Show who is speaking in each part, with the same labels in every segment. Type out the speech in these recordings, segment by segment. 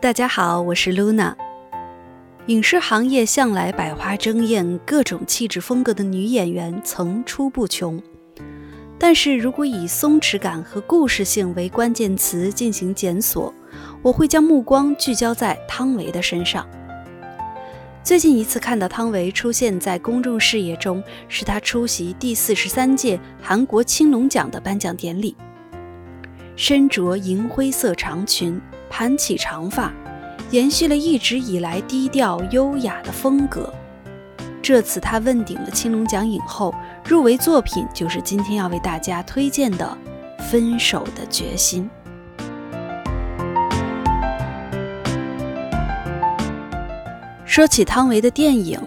Speaker 1: 大家好，我是 Luna。影视行业向来百花争艳，各种气质风格的女演员层出不穷。但是如果以松弛感和故事性为关键词进行检索，我会将目光聚焦在汤唯的身上。最近一次看到汤唯出现在公众视野中，是她出席第四十三届韩国青龙奖的颁奖典礼，身着银灰色长裙。盘起长发，延续了一直以来低调优雅的风格。这次他问鼎了青龙奖影后，入围作品就是今天要为大家推荐的《分手的决心》。说起汤唯的电影，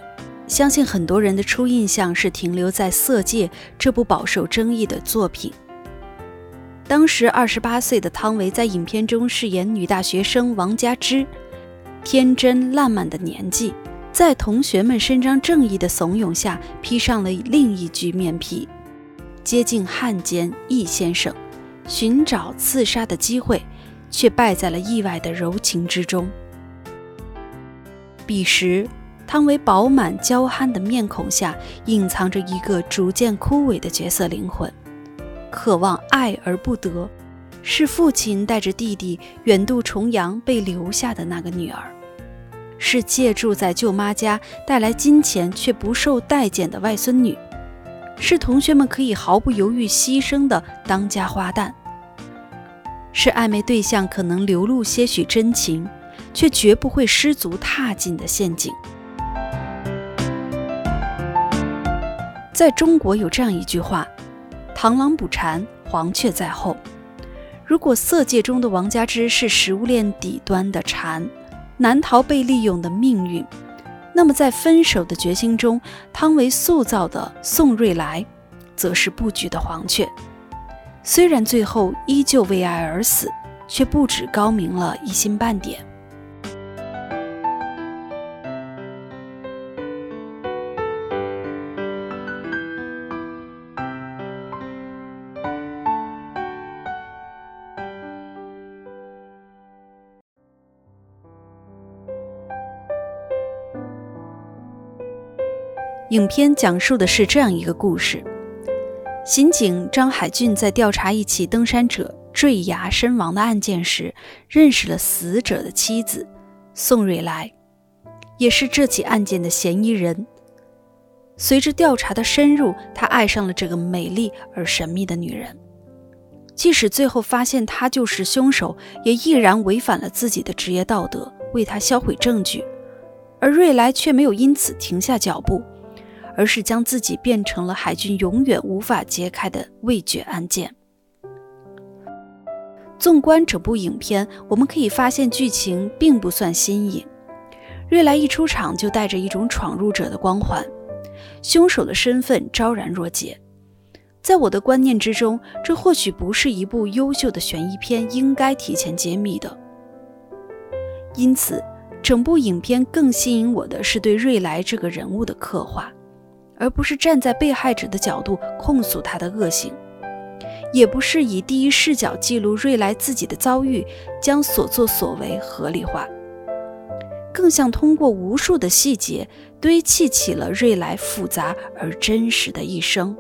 Speaker 1: 相信很多人的初印象是停留在《色戒》这部饱受争议的作品。当时二十八岁的汤唯在影片中饰演女大学生王佳芝，天真烂漫的年纪，在同学们伸张正义的怂恿下，披上了另一具面皮，接近汉奸易先生，寻找刺杀的机会，却败在了意外的柔情之中。彼时，汤唯饱满娇憨的面孔下，隐藏着一个逐渐枯萎的角色灵魂。渴望爱而不得，是父亲带着弟弟远渡重洋被留下的那个女儿，是借住在舅妈家带来金钱却不受待见的外孙女，是同学们可以毫不犹豫牺牲的当家花旦，是暧昧对象可能流露些许真情，却绝不会失足踏进的陷阱。在中国有这样一句话。螳螂捕蝉，黄雀在后。如果色戒中的王佳芝是食物链底端的蝉，难逃被利用的命运，那么在分手的决心中，汤唯塑造的宋瑞来，则是布局的黄雀。虽然最后依旧为爱而死，却不止高明了一星半点。影片讲述的是这样一个故事：刑警张海俊在调查一起登山者坠崖身亡的案件时，认识了死者的妻子宋瑞来，也是这起案件的嫌疑人。随着调查的深入，他爱上了这个美丽而神秘的女人。即使最后发现她就是凶手，也毅然违反了自己的职业道德，为她销毁证据。而瑞来却没有因此停下脚步。而是将自己变成了海军永远无法揭开的未决案件。纵观整部影片，我们可以发现剧情并不算新颖。瑞莱一出场就带着一种闯入者的光环，凶手的身份昭然若揭。在我的观念之中，这或许不是一部优秀的悬疑片应该提前揭秘的。因此，整部影片更吸引我的是对瑞莱这个人物的刻画。而不是站在被害者的角度控诉他的恶行，也不是以第一视角记录瑞来自己的遭遇，将所作所为合理化，更像通过无数的细节堆砌起了瑞来复杂而真实的一生。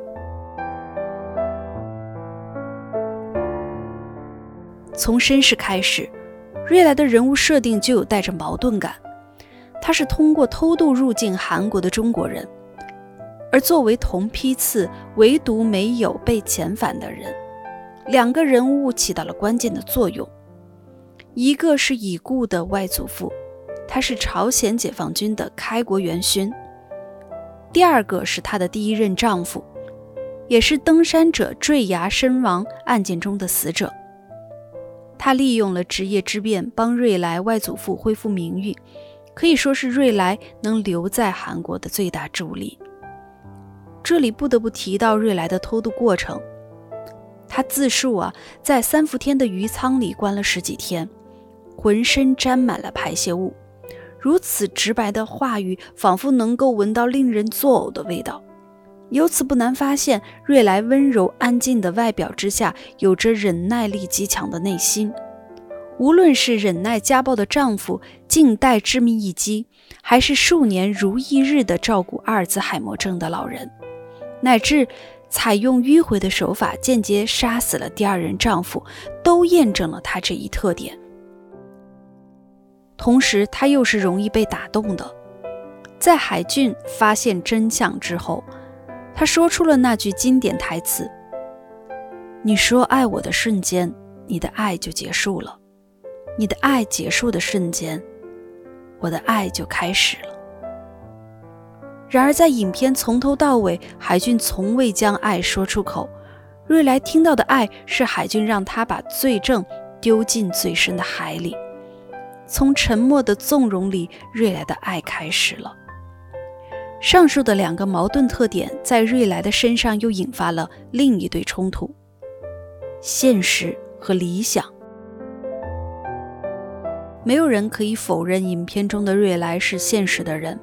Speaker 1: 从身世开始，瑞来的人物设定就有带着矛盾感，他是通过偷渡入境韩国的中国人。而作为同批次，唯独没有被遣返的人，两个人物起到了关键的作用。一个是已故的外祖父，他是朝鲜解放军的开国元勋；第二个是他的第一任丈夫，也是登山者坠崖身亡案件中的死者。他利用了职业之便，帮瑞来外祖父恢复名誉，可以说是瑞来能留在韩国的最大助力。这里不得不提到瑞来的偷渡过程。他自述啊，在三伏天的鱼舱里关了十几天，浑身沾满了排泄物。如此直白的话语，仿佛能够闻到令人作呕的味道。由此不难发现，瑞来温柔安静的外表之下，有着忍耐力极强的内心。无论是忍耐家暴的丈夫，静待致命一击，还是数年如一日的照顾阿尔兹海默症的老人，乃至采用迂回的手法间接杀死了第二任丈夫，都验证了她这一特点。同时，他又是容易被打动的。在海俊发现真相之后，他说出了那句经典台词：“你说爱我的瞬间，你的爱就结束了；你的爱结束的瞬间，我的爱就开始了。”然而，在影片从头到尾，海俊从未将爱说出口。瑞莱听到的爱，是海俊让他把罪证丢进最深的海里。从沉默的纵容里，瑞莱的爱开始了。上述的两个矛盾特点，在瑞莱的身上又引发了另一对冲突：现实和理想。没有人可以否认，影片中的瑞莱是现实的人，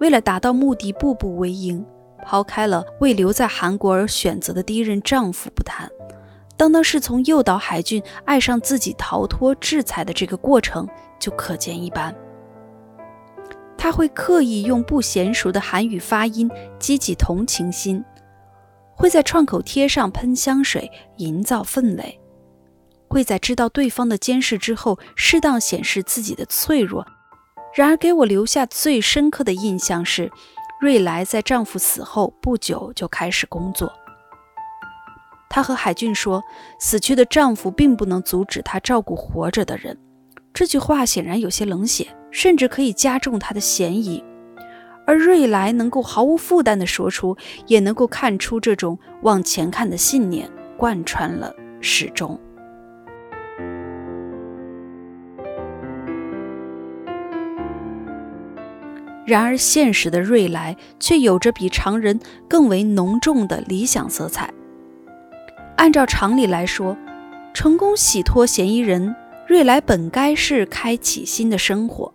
Speaker 1: 为了达到目的，步步为营。抛开了为留在韩国而选择的第一任丈夫不谈。单单是从诱导海俊爱上自己、逃脱制裁的这个过程就可见一斑。他会刻意用不娴熟的韩语发音激起同情心，会在创口贴上喷香水营造氛围，会在知道对方的监视之后适当显示自己的脆弱。然而，给我留下最深刻的印象是，瑞莱在丈夫死后不久就开始工作。她和海俊说：“死去的丈夫并不能阻止她照顾活着的人。”这句话显然有些冷血，甚至可以加重她的嫌疑。而瑞莱能够毫无负担地说出，也能够看出这种往前看的信念贯穿了始终。然而，现实的瑞来却有着比常人更为浓重的理想色彩。按照常理来说，成功洗脱嫌疑人瑞来本该是开启新的生活，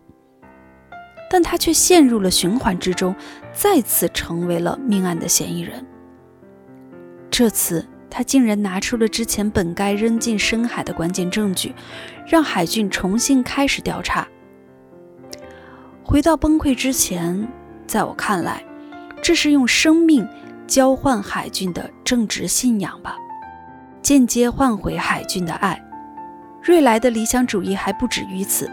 Speaker 1: 但他却陷入了循环之中，再次成为了命案的嫌疑人。这次他竟然拿出了之前本该扔进深海的关键证据，让海俊重新开始调查。回到崩溃之前，在我看来，这是用生命交换海俊的正直信仰吧。间接换回海俊的爱，瑞来的理想主义还不止于此。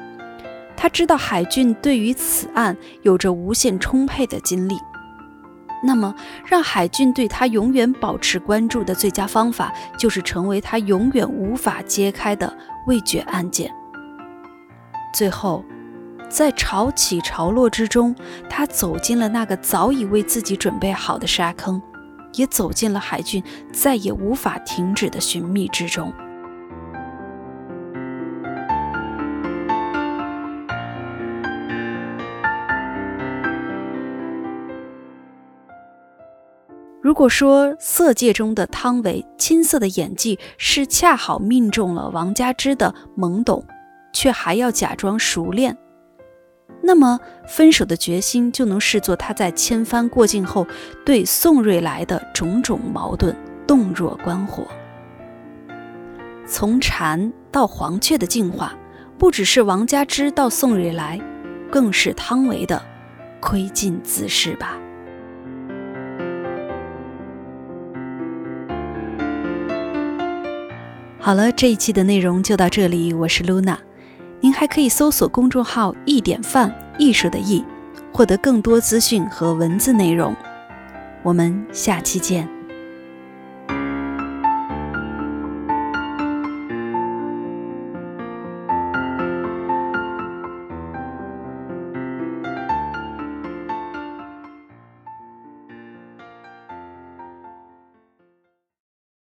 Speaker 1: 他知道海俊对于此案有着无限充沛的精力，那么让海俊对他永远保持关注的最佳方法，就是成为他永远无法揭开的未决案件。最后，在潮起潮落之中，他走进了那个早已为自己准备好的沙坑。也走进了海俊再也无法停止的寻觅之中。如果说《色戒》中的汤唯青涩的演技是恰好命中了王佳芝的懵懂，却还要假装熟练。那么，分手的决心就能视作他在千帆过尽后对宋瑞来的种种矛盾洞若观火。从蝉到黄雀的进化，不只是王佳芝到宋瑞来，更是汤唯的窥尽自是吧。好了，这一期的内容就到这里，我是露娜。您还可以搜索公众号“一点饭艺术”的“艺”，获得更多资讯和文字内容。我们下期见。